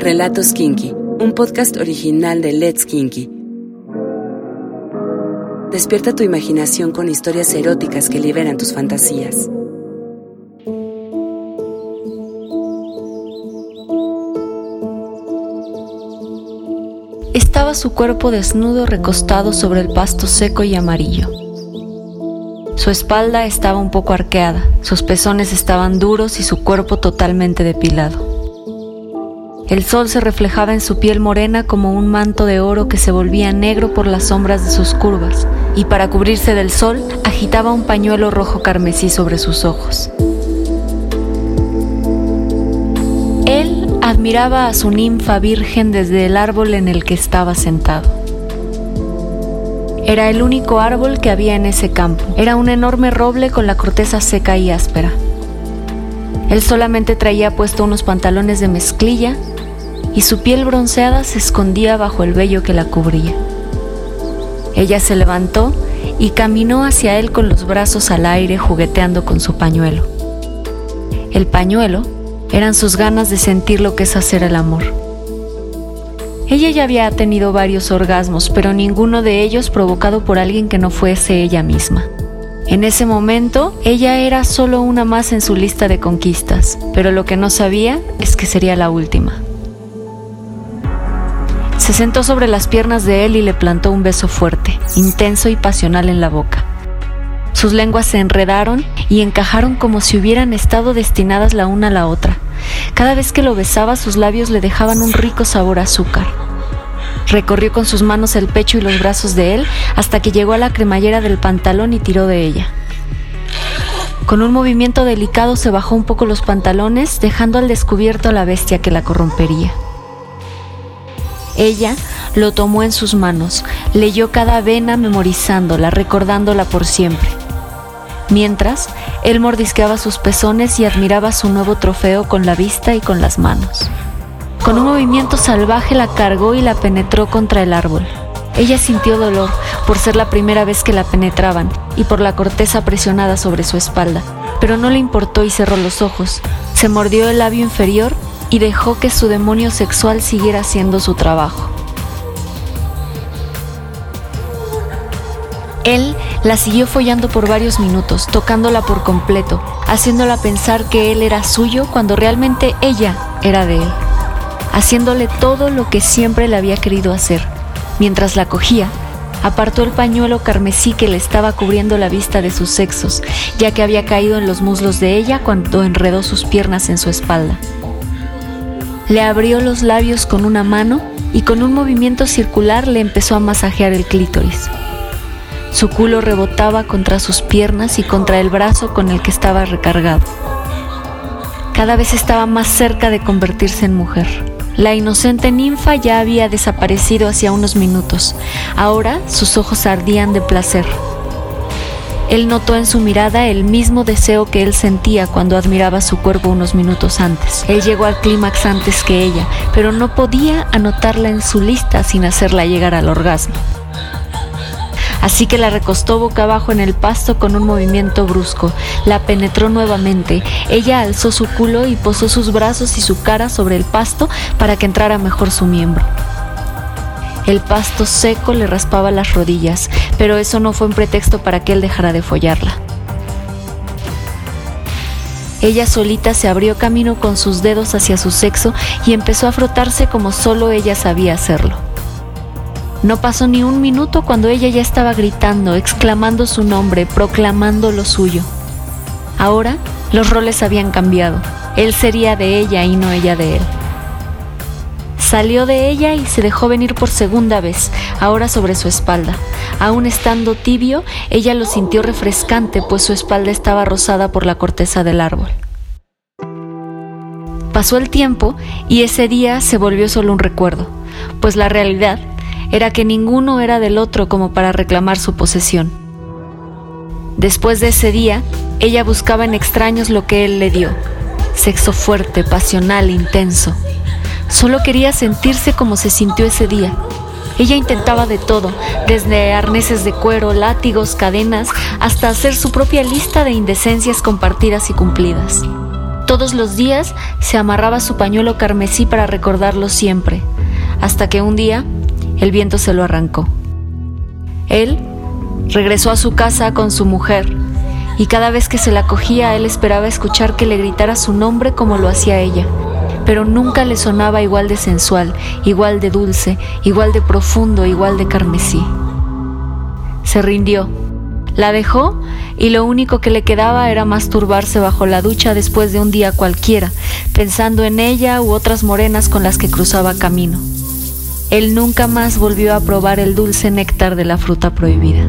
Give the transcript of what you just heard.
Relatos Kinky, un podcast original de Let's Kinky. Despierta tu imaginación con historias eróticas que liberan tus fantasías. Estaba su cuerpo desnudo recostado sobre el pasto seco y amarillo. Su espalda estaba un poco arqueada, sus pezones estaban duros y su cuerpo totalmente depilado. El sol se reflejaba en su piel morena como un manto de oro que se volvía negro por las sombras de sus curvas, y para cubrirse del sol agitaba un pañuelo rojo carmesí sobre sus ojos. Él admiraba a su ninfa virgen desde el árbol en el que estaba sentado. Era el único árbol que había en ese campo. Era un enorme roble con la corteza seca y áspera. Él solamente traía puesto unos pantalones de mezclilla y su piel bronceada se escondía bajo el vello que la cubría. Ella se levantó y caminó hacia él con los brazos al aire jugueteando con su pañuelo. El pañuelo eran sus ganas de sentir lo que es hacer el amor. Ella ya había tenido varios orgasmos, pero ninguno de ellos provocado por alguien que no fuese ella misma. En ese momento, ella era solo una más en su lista de conquistas, pero lo que no sabía es que sería la última. Se sentó sobre las piernas de él y le plantó un beso fuerte, intenso y pasional en la boca. Sus lenguas se enredaron y encajaron como si hubieran estado destinadas la una a la otra. Cada vez que lo besaba sus labios le dejaban un rico sabor azúcar. Recorrió con sus manos el pecho y los brazos de él hasta que llegó a la cremallera del pantalón y tiró de ella. Con un movimiento delicado se bajó un poco los pantalones, dejando al descubierto a la bestia que la corrompería. Ella lo tomó en sus manos, leyó cada vena memorizándola, recordándola por siempre. Mientras, él mordisqueaba sus pezones y admiraba su nuevo trofeo con la vista y con las manos. Con un movimiento salvaje la cargó y la penetró contra el árbol. Ella sintió dolor por ser la primera vez que la penetraban y por la corteza presionada sobre su espalda, pero no le importó y cerró los ojos. Se mordió el labio inferior y dejó que su demonio sexual siguiera haciendo su trabajo. Él la siguió follando por varios minutos, tocándola por completo, haciéndola pensar que él era suyo cuando realmente ella era de él, haciéndole todo lo que siempre le había querido hacer. Mientras la cogía, apartó el pañuelo carmesí que le estaba cubriendo la vista de sus sexos, ya que había caído en los muslos de ella cuando enredó sus piernas en su espalda. Le abrió los labios con una mano y con un movimiento circular le empezó a masajear el clítoris. Su culo rebotaba contra sus piernas y contra el brazo con el que estaba recargado. Cada vez estaba más cerca de convertirse en mujer. La inocente ninfa ya había desaparecido hacía unos minutos. Ahora sus ojos ardían de placer. Él notó en su mirada el mismo deseo que él sentía cuando admiraba su cuerpo unos minutos antes. Él llegó al clímax antes que ella, pero no podía anotarla en su lista sin hacerla llegar al orgasmo. Así que la recostó boca abajo en el pasto con un movimiento brusco. La penetró nuevamente. Ella alzó su culo y posó sus brazos y su cara sobre el pasto para que entrara mejor su miembro. El pasto seco le raspaba las rodillas, pero eso no fue un pretexto para que él dejara de follarla. Ella solita se abrió camino con sus dedos hacia su sexo y empezó a frotarse como solo ella sabía hacerlo. No pasó ni un minuto cuando ella ya estaba gritando, exclamando su nombre, proclamando lo suyo. Ahora los roles habían cambiado. Él sería de ella y no ella de él. Salió de ella y se dejó venir por segunda vez, ahora sobre su espalda. Aún estando tibio, ella lo sintió refrescante, pues su espalda estaba rosada por la corteza del árbol. Pasó el tiempo y ese día se volvió solo un recuerdo, pues la realidad era que ninguno era del otro como para reclamar su posesión. Después de ese día, ella buscaba en extraños lo que él le dio, sexo fuerte, pasional, intenso. Solo quería sentirse como se sintió ese día. Ella intentaba de todo, desde arneses de cuero, látigos, cadenas, hasta hacer su propia lista de indecencias compartidas y cumplidas. Todos los días se amarraba su pañuelo carmesí para recordarlo siempre, hasta que un día el viento se lo arrancó. Él regresó a su casa con su mujer y cada vez que se la cogía él esperaba escuchar que le gritara su nombre como lo hacía ella, pero nunca le sonaba igual de sensual, igual de dulce, igual de profundo, igual de carmesí. Se rindió, la dejó y lo único que le quedaba era masturbarse bajo la ducha después de un día cualquiera, pensando en ella u otras morenas con las que cruzaba camino. Él nunca más volvió a probar el dulce néctar de la fruta prohibida.